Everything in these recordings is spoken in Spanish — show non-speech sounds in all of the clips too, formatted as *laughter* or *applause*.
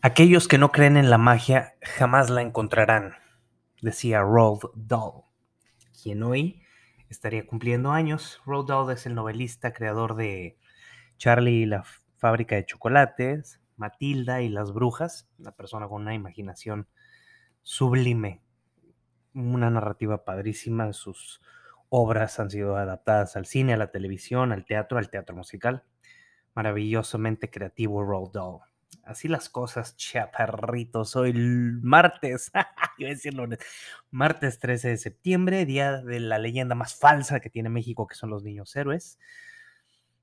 Aquellos que no creen en la magia jamás la encontrarán, decía Roald Dahl, quien hoy estaría cumpliendo años. Roald Dahl es el novelista creador de Charlie y la fábrica de chocolates, Matilda y las brujas, una persona con una imaginación sublime, una narrativa padrísima. Sus obras han sido adaptadas al cine, a la televisión, al teatro, al teatro musical. Maravillosamente creativo Roald. Así las cosas, chaparritos. Hoy martes, *laughs* iba a decir martes 13 de septiembre, día de la leyenda más falsa que tiene México, que son los niños héroes.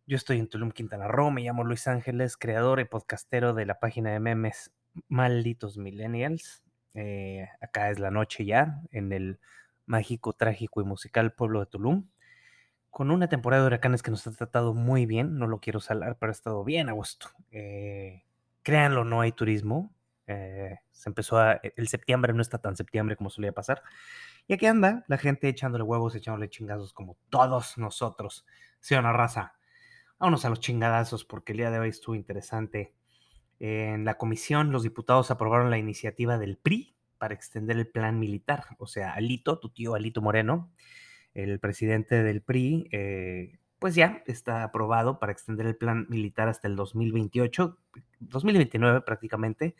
Yo estoy en Tulum, Quintana Roo, me llamo Luis Ángeles, creador y podcastero de la página de memes Malditos Millennials. Eh, acá es la noche ya, en el mágico, trágico y musical pueblo de Tulum, con una temporada de huracanes que nos ha tratado muy bien, no lo quiero salar, pero ha estado bien a gusto. Eh, créanlo, no hay turismo. Eh, se empezó a, el septiembre no está tan septiembre como solía pasar. Y aquí anda la gente echándole huevos, echándole chingazos como todos nosotros. ¿Sí una raza? Vámonos a los chingadazos porque el día de hoy estuvo interesante. En la comisión, los diputados aprobaron la iniciativa del PRI para extender el plan militar. O sea, Alito, tu tío Alito Moreno, el presidente del PRI, eh, pues ya está aprobado para extender el plan militar hasta el 2028, 2029 prácticamente,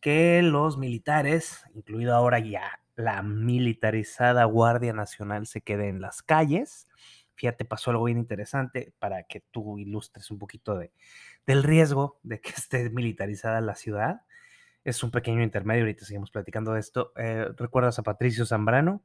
que los militares, incluido ahora ya la militarizada Guardia Nacional, se quede en las calles fíjate, pasó algo bien interesante para que tú ilustres un poquito de, del riesgo de que esté militarizada la ciudad. Es un pequeño intermedio, ahorita seguimos platicando de esto. Eh, ¿Recuerdas a Patricio Zambrano?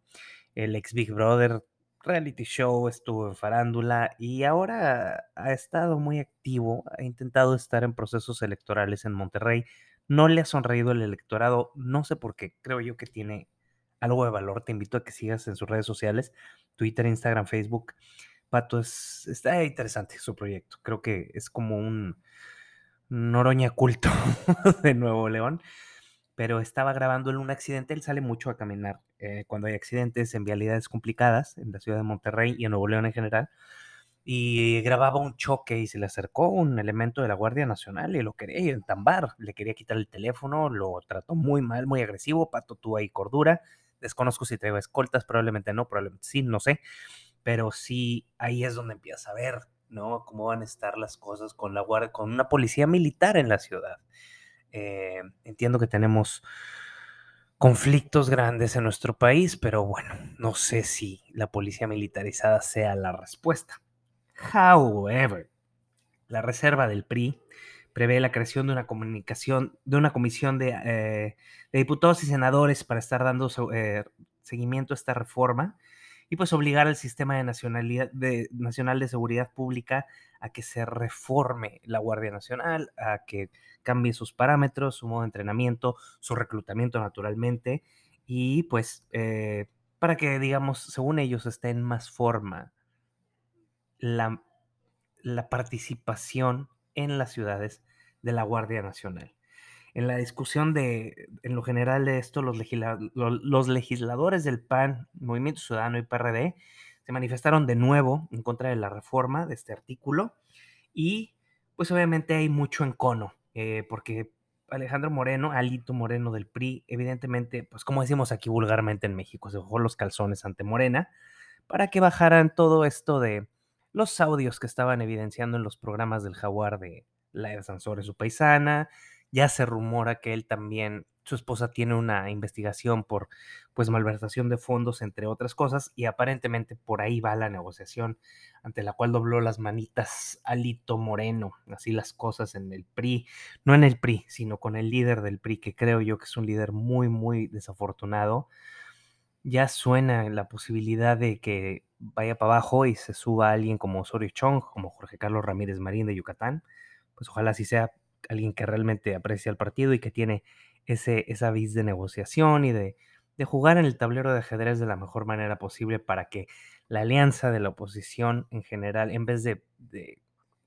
El ex Big Brother reality show, estuvo en farándula y ahora ha estado muy activo, ha intentado estar en procesos electorales en Monterrey. No le ha sonreído el electorado, no sé por qué, creo yo que tiene algo de valor. Te invito a que sigas en sus redes sociales, Twitter, Instagram, Facebook. Pato, es, está interesante su proyecto. Creo que es como un Noroña culto *laughs* de Nuevo León. Pero estaba grabando en un accidente. Él sale mucho a caminar eh, cuando hay accidentes en vialidades complicadas en la ciudad de Monterrey y en Nuevo León en general. Y grababa un choque y se le acercó un elemento de la Guardia Nacional y lo quería entambar. Le quería quitar el teléfono, lo trató muy mal, muy agresivo. Pato tuvo ahí cordura Desconozco si traigo escoltas, probablemente no, probablemente sí, no sé. Pero sí, ahí es donde empieza a ver, ¿no? Cómo van a estar las cosas con la guardia, con una policía militar en la ciudad. Eh, entiendo que tenemos conflictos grandes en nuestro país, pero bueno, no sé si la policía militarizada sea la respuesta. However, la reserva del PRI prevé la creación de una comunicación, de una comisión de, eh, diputados y senadores para estar dando eh, seguimiento a esta reforma y pues obligar al sistema de nacionalidad de, nacional de seguridad pública a que se reforme la Guardia Nacional, a que cambie sus parámetros, su modo de entrenamiento, su reclutamiento naturalmente y pues eh, para que digamos, según ellos, esté en más forma la, la participación en las ciudades de la Guardia Nacional. En la discusión de, en lo general de esto, los, legisladores del PAN, Movimiento Ciudadano y PRD se manifestaron de nuevo en contra de la reforma de este artículo y pues obviamente hay mucho encono, eh, porque Alejandro Moreno, Alito Moreno del PRI, evidentemente, pues como decimos aquí vulgarmente en México, se dejó los calzones ante Morena para que bajaran todo esto de los audios que estaban evidenciando en los programas del Jaguar de Laida Sansores, su paisana. Ya se rumora que él también, su esposa tiene una investigación por pues malversación de fondos, entre otras cosas, y aparentemente por ahí va la negociación ante la cual dobló las manitas Alito Moreno, así las cosas en el PRI, no en el PRI, sino con el líder del PRI, que creo yo que es un líder muy, muy desafortunado. Ya suena la posibilidad de que vaya para abajo y se suba alguien como Osorio Chong, como Jorge Carlos Ramírez Marín de Yucatán, pues ojalá sí sea alguien que realmente aprecia el partido y que tiene ese, esa vis de negociación y de, jugar en el tablero de ajedrez de la mejor manera posible para que la alianza de la oposición en general, en vez de, de,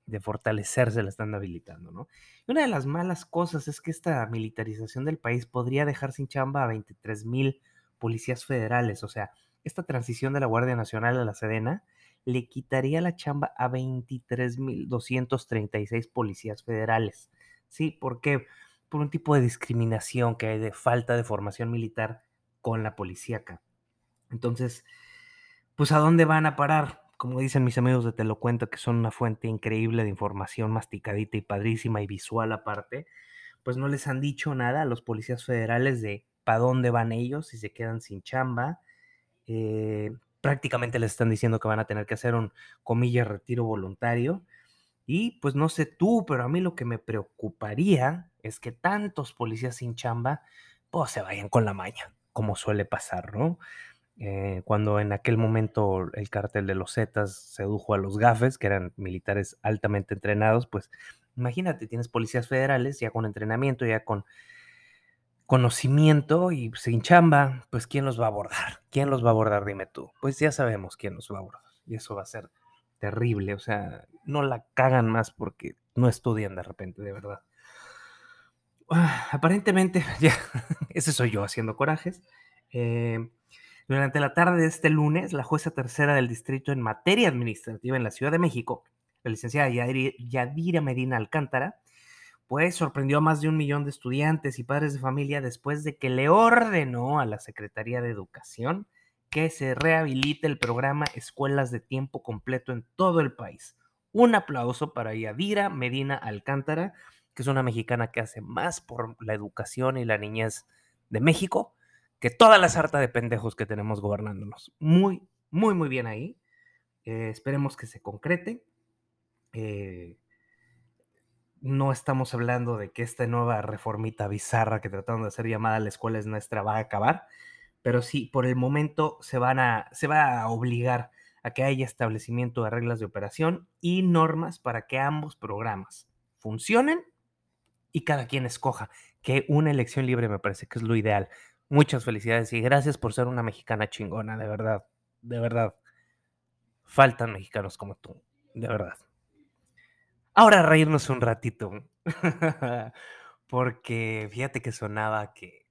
de fortalecerse, la están habilitando, ¿no? Y una de las malas cosas es que esta militarización del país podría dejar sin chamba a 23 mil policías federales, o sea, esta transición de la Guardia Nacional a la Sedena le quitaría la chamba a 23.236 policías federales. Sí, ¿por qué? Por un tipo de discriminación que hay de falta de formación militar con la policía acá. Entonces, pues ¿a dónde van a parar? Como dicen mis amigos de Te lo cuento, que son una fuente increíble de información masticadita y padrísima y visual aparte, pues no les han dicho nada a los policías federales de para dónde van ellos, si se quedan sin chamba. Eh, prácticamente les están diciendo que van a tener que hacer un, comilla, retiro voluntario. Y pues no sé tú, pero a mí lo que me preocuparía es que tantos policías sin chamba, pues se vayan con la maña, como suele pasar, ¿no? Eh, cuando en aquel momento el cártel de los Zetas sedujo a los gafes, que eran militares altamente entrenados, pues imagínate, tienes policías federales ya con entrenamiento, ya con conocimiento y sin chamba, pues ¿quién los va a abordar? ¿Quién los va a abordar? Dime tú. Pues ya sabemos quién los va a abordar. Y eso va a ser terrible. O sea, no la cagan más porque no estudian de repente, de verdad. Ah, aparentemente, *laughs* ya, ese soy yo haciendo corajes. Eh, durante la tarde de este lunes, la jueza tercera del distrito en materia administrativa en la Ciudad de México, la licenciada Yadira Medina Alcántara, pues sorprendió a más de un millón de estudiantes y padres de familia después de que le ordenó a la Secretaría de Educación que se rehabilite el programa Escuelas de Tiempo Completo en todo el país. Un aplauso para Yadira Medina Alcántara, que es una mexicana que hace más por la educación y la niñez de México que toda la sarta de pendejos que tenemos gobernándonos. Muy, muy, muy bien ahí. Eh, esperemos que se concrete. Eh, no estamos hablando de que esta nueva reformita bizarra que trataron de hacer llamada la escuela es nuestra va a acabar, pero sí, por el momento se, van a, se va a obligar a que haya establecimiento de reglas de operación y normas para que ambos programas funcionen y cada quien escoja, que una elección libre me parece que es lo ideal. Muchas felicidades y gracias por ser una mexicana chingona, de verdad, de verdad. Faltan mexicanos como tú, de verdad. Ahora reírnos un ratito. *laughs* Porque fíjate que sonaba que.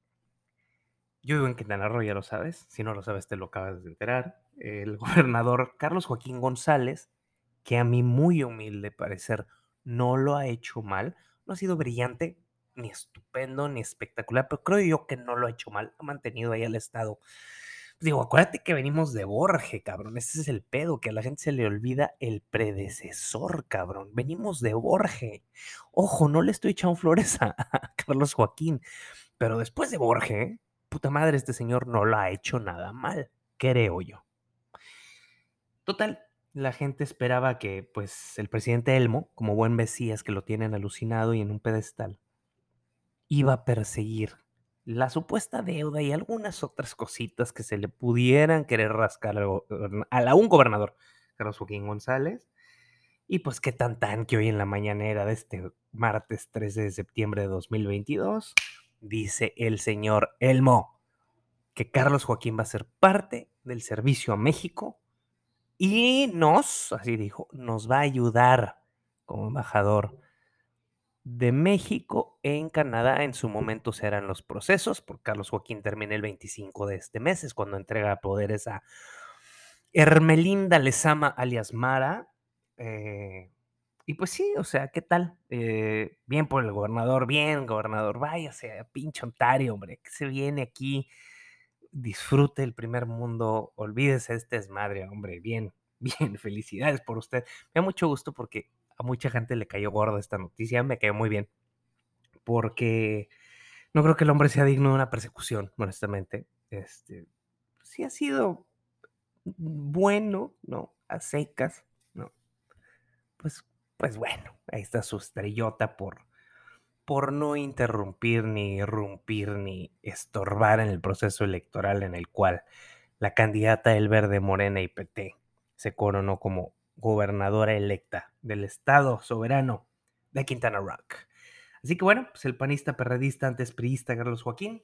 Yo vivo en Quintana Roo, ya lo sabes. Si no lo sabes, te lo acabas de enterar. El *laughs* gobernador Carlos Joaquín González, que a mi muy humilde parecer no lo ha hecho mal, no ha sido brillante, ni estupendo, ni espectacular, pero creo yo que no lo ha hecho mal. Ha mantenido ahí al Estado Digo, acuérdate que venimos de Borge, cabrón. Ese es el pedo, que a la gente se le olvida el predecesor, cabrón. Venimos de Borge. Ojo, no le estoy echando *laughs* flores a, Carlos Joaquín, pero después de Borge, puta madre, este señor no lo ha hecho nada mal, creo yo. Total, la gente esperaba que, pues, el presidente Elmo, como buen Mesías que lo tienen alucinado y en un pedestal, iba a perseguir la supuesta deuda y algunas otras cositas que se le pudieran querer rascar a un gobernador, Carlos Joaquín González. Y pues qué tan tan que hoy en la mañanera de este martes 13 de septiembre de 2022 dice el señor Elmo que Carlos Joaquín va a ser parte del servicio a México y nos, así dijo, nos va a ayudar como embajador de México en Canadá. En su momento serán los procesos, porque Carlos Joaquín termina el 25 de este mes, es cuando entrega poderes a Hermelinda Lezama alias Mara. Eh, y pues sí, o sea, ¿qué tal? Eh, bien por el gobernador, bien, gobernador, váyase a pinche Ontario, hombre, que se viene aquí, disfrute el primer mundo, olvídese de este desmadre, hombre, bien, *laughs* bien, felicidades por usted. Me da mucho gusto porque a mucha gente le cayó gordo esta noticia, me cayó muy bien, porque no creo que el hombre sea digno de una persecución, honestamente. Este, sí ha sido bueno, ¿no? A secas, ¿no? Pues, pues bueno, ahí está su estrellota por, por no interrumpir, ni irrumpir, ni estorbar en el proceso electoral en el cual la candidata El Verde Morena y PT se coronó como gobernadora electa del estado soberano de Quintana Rock. Así que bueno, pues el panista perredista antes priista Carlos Joaquín,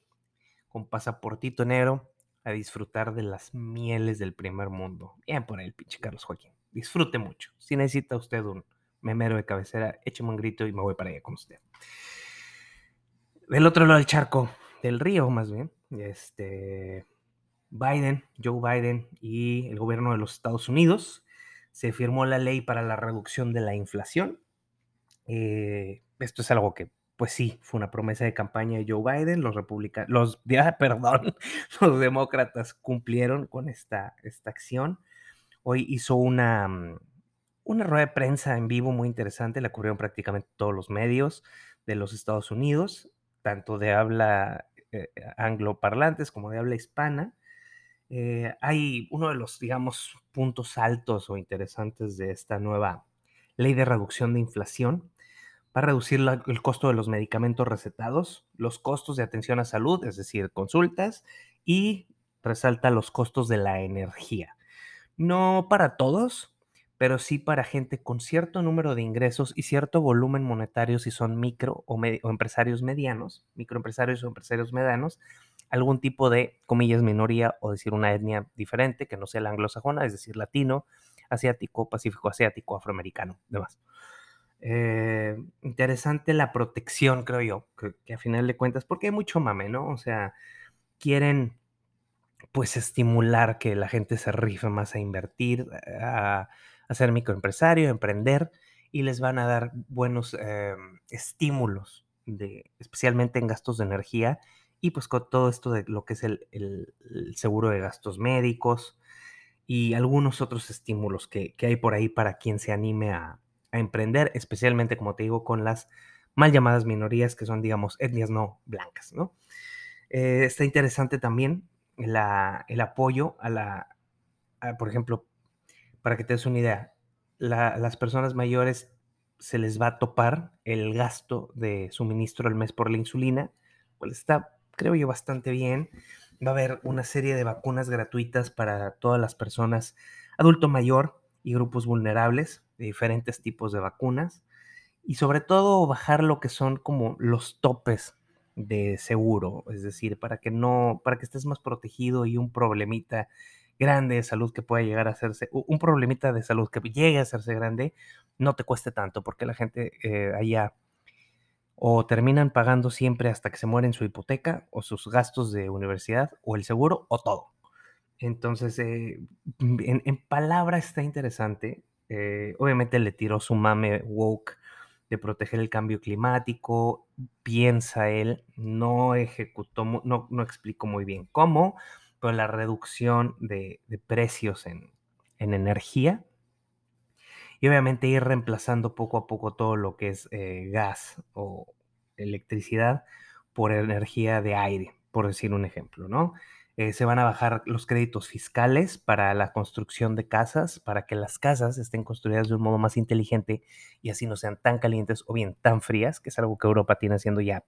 con pasaportito negro, a disfrutar de las mieles del primer mundo. Bien por el pinche Carlos Joaquín. Disfrute mucho. Si necesita usted un memero de cabecera, écheme un grito y me voy para allá con usted. Del otro lado del charco, del río más bien, este, Biden, Joe Biden y el gobierno de los Estados Unidos se firmó la ley para la reducción de la inflación. Eh, esto es algo que, pues sí, fue una promesa de campaña de Joe Biden. Los republicanos, los, *laughs* perdón, los demócratas cumplieron con esta, esta acción. Hoy hizo una, mm, una rueda de prensa en vivo muy interesante, la cubrieron prácticamente todos los medios de los Estados Unidos, tanto de habla eh, angloparlantes como de habla hispana. Eh, hay uno de los, digamos, puntos altos o interesantes de esta nueva ley de reducción de inflación. Va a reducir el costo de los medicamentos recetados, los costos de atención a salud, es decir, consultas, y resalta los costos de la energía. No para todos, pero sí para gente con cierto número de ingresos y cierto volumen monetario si son micro o, empresarios medianos, microempresarios o empresarios medianos, algún tipo de, comillas, minoría o decir una etnia diferente que no sea la anglosajona, es decir, latino, asiático, pacífico asiático, afroamericano, demás. Eh, interesante la protección, creo yo, que, a final de cuentas, porque hay mucho mame, ¿no? O sea, quieren pues estimular que la gente se rife más a invertir, a, ser microempresario, a emprender, y les van a dar buenos em, estímulos, de, especialmente en gastos de energía y pues con todo esto de lo que es el, seguro de gastos médicos y algunos otros estímulos que, hay por ahí para quien se anime a, emprender, especialmente como te digo, con las mal llamadas minorías que son, digamos, etnias no blancas, ¿no? Eh, está interesante también el apoyo a la, por ejemplo, para que te des una idea, las personas mayores se les va a topar el gasto de suministro al mes por la insulina, cual está creo yo, bastante bien. Va a haber una serie de vacunas gratuitas para todas las personas, adulto mayor y grupos vulnerables, de diferentes tipos de vacunas. Y sobre todo bajar lo que son como los topes de seguro, es decir, para que no, para que estés más protegido y un problemita grande de salud que pueda llegar a hacerse, un problemita de salud que llegue a hacerse grande, no te cueste tanto, porque la gente eh, allá o terminan pagando siempre hasta que se mueren su hipoteca o sus gastos de universidad o el seguro o todo. Entonces, eh, en, palabra está interesante. Eh, obviamente le tiró su mame woke de proteger el cambio climático, piensa él, no ejecutó, no, no explicó muy bien cómo, pero la reducción de, precios en, energía y obviamente ir reemplazando poco a poco todo lo que es eh, gas o electricidad por energía de aire, por decir un ejemplo, ¿no? Eh, se van a bajar los créditos fiscales para la construcción de casas, para que las casas estén construidas de un modo más inteligente y así no sean tan calientes o bien tan frías, que es algo que Europa tiene haciendo ya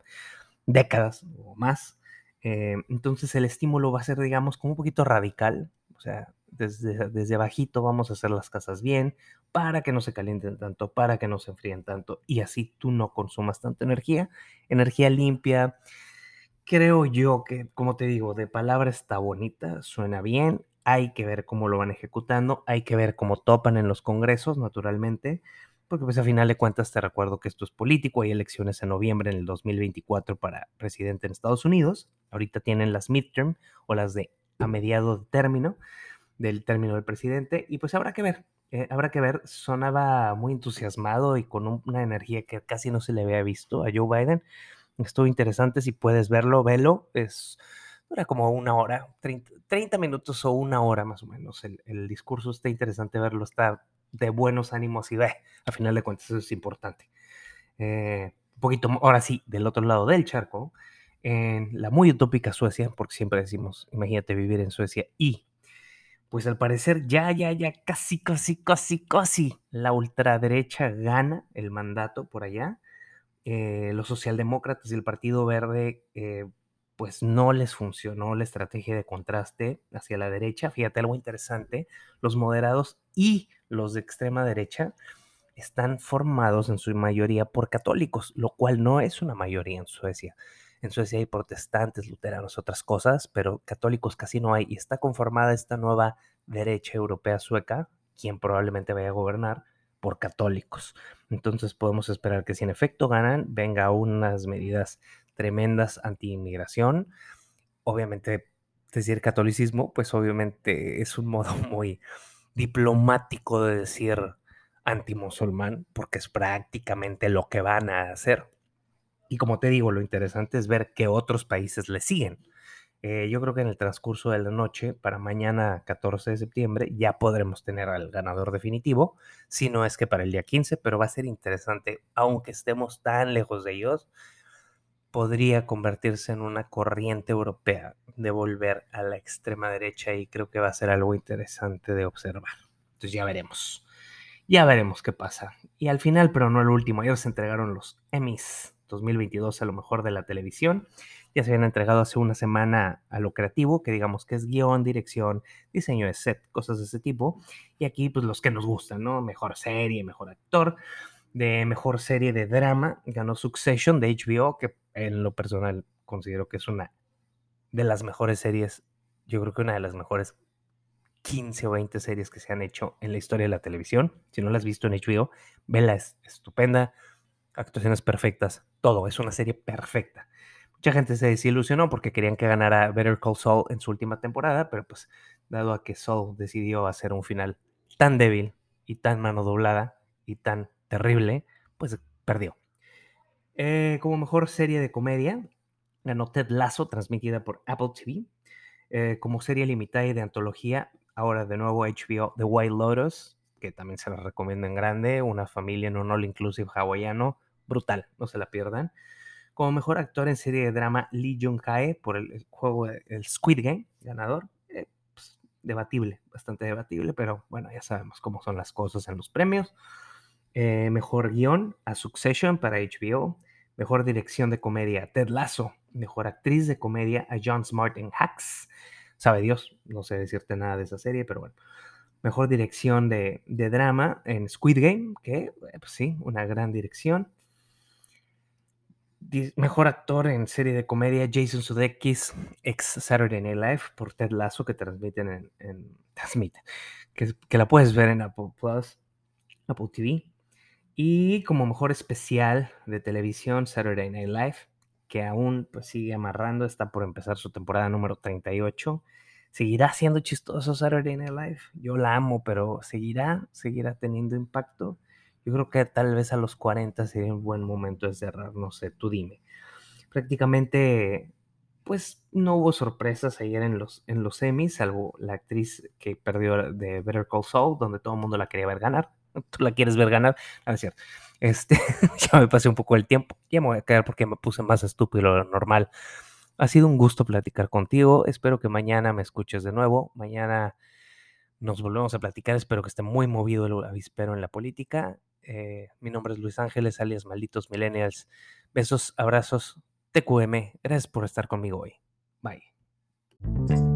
décadas o más. Eh, entonces el estímulo va a ser, digamos, como un poquito radical, o sea, desde, desde abajito vamos a hacer las casas bien para que no se calienten tanto, para que no se enfríen tanto y así tú no consumas tanta energía. Energía limpia. Creo yo que, como te digo, de palabra está bonita, suena bien, hay que ver cómo lo van ejecutando, hay que ver cómo topan en los congresos, naturalmente, porque pues a final de cuentas te recuerdo que esto es político, hay elecciones en noviembre en el 2024 para presidente en Estados Unidos, ahorita tienen las midterm o las de a mediado de término, del término del presidente y pues habrá que ver, eh, habrá que ver, sonaba muy entusiasmado y con una energía que casi no se le había visto a Joe Biden. Estuvo interesante, si puedes verlo, velo, es dura como una hora, 30, minutos o una hora más o menos. El, discurso está interesante verlo, está de buenos ánimos y ve, a final de cuentas eso es importante. Eh, un poquito, ahora sí, del otro lado del charco, en la muy utópica Suecia, porque siempre decimos, imagínate vivir en Suecia y pues al parecer ya, ya, ya, casi, casi, casi, casi la ultraderecha gana el mandato por allá. Eh, los socialdemócratas y el Partido Verde, eh, pues no les funcionó la estrategia de contraste hacia la derecha. Fíjate algo interesante, los moderados y los de extrema derecha están formados en su mayoría por católicos, lo cual no es una mayoría en Suecia. En Suecia hay protestantes, luteranos, otras cosas, pero católicos casi no hay. Y está conformada esta nueva derecha europea sueca, quien probablemente vaya a gobernar, por católicos. Entonces podemos esperar que si en efecto ganan, venga unas medidas tremendas anti-inmigración. Obviamente decir catolicismo, pues obviamente es un modo *laughs* muy diplomático de decir antimusulmán, porque es prácticamente lo que van a hacer. Y como te digo, lo interesante es ver qué otros países le siguen. Eh, yo creo que en el transcurso de la noche, para mañana 14 de septiembre, ya podremos tener al ganador definitivo, si no es que para el día 15, pero va a ser interesante, aunque estemos tan lejos de ellos, podría convertirse en una corriente europea de volver a la extrema derecha y creo que va a ser algo interesante de observar. Entonces ya veremos. Ya veremos qué pasa. Y al final, pero no el último, ayer se entregaron los Emmys 2022 a lo mejor de la televisión ya se habían entregado hace una semana a lo creativo, que digamos que es guion, dirección, diseño de set, cosas de ese tipo. Y aquí, pues los que nos gustan, ¿no? Mejor serie, mejor actor. De mejor serie de drama, ganó Succession de HBO, que en lo personal considero que es una de las mejores series, yo creo que una de las mejores 15 o 20 series que se han hecho en la historia de la televisión. Si no la has visto en HBO, vela, es estupenda, actuaciones perfectas, todo, es una serie perfecta. Mucha gente se desilusionó porque querían que ganara Better Call Saul en su última temporada, pero pues dado a que Saul decidió hacer un final tan débil y tan mano doblada y tan terrible, pues perdió. Eh, como mejor serie de comedia, ganó Ted Lasso, transmitida por Apple TV. Eh, como serie limitada y de antología, ahora de nuevo HBO The White Lotus, que también se la recomiendo en grande, una familia en un all inclusive hawaiano, brutal, no se la pierdan. Como mejor actor en serie de drama, Lee Jung-hae por el, juego El Squid Game, ganador. Eh, pues, debatible, bastante debatible, pero bueno, ya sabemos cómo son las cosas en los premios. Mejor guion a Succession para HBO. Mejor dirección de comedia, Ted Lasso. Mejor actriz de comedia a John Smart en Hacks. Sabe Dios, no sé decirte nada de esa serie, pero bueno. Mejor dirección de, drama en Squid Game, que eh, pues sí, una gran dirección. Mejor actor en serie de comedia, Jason Sudeikis, ex Saturday Night Live, por Ted Lasso, que transmiten en, *laughs* transmiten, que, que, la puedes ver en Apple Plus, Apple TV. Y como mejor especial de televisión, Saturday Night Live, que aún pues, sigue amarrando, está por empezar su temporada número 38. ¿Seguirá siendo chistoso Saturday Night Live? Yo la amo, pero ¿seguirá? ¿Seguirá teniendo impacto? Yo creo que tal vez a los 40 sería un buen momento de cerrar, no sé, tú dime. Prácticamente, pues no hubo sorpresas ayer en los, en los semis, salvo la actriz que perdió de Better Call Saul, donde todo el mundo la quería ver ganar. *laughs* ¿Tú la quieres ver ganar? No es cierto. Este, *laughs* ya me pasé un poco el tiempo. Ya me voy a quedar porque me puse más estúpido de lo normal. Ha sido un gusto platicar contigo. Espero que mañana me escuches de nuevo. Mañana nos volvemos a platicar. Espero que esté muy movido el avispero en la política. Eh, mi nombre es Luis Ángeles, alias Malditos Millennials. Besos, abrazos, TQM. Gracias por estar conmigo hoy. Bye.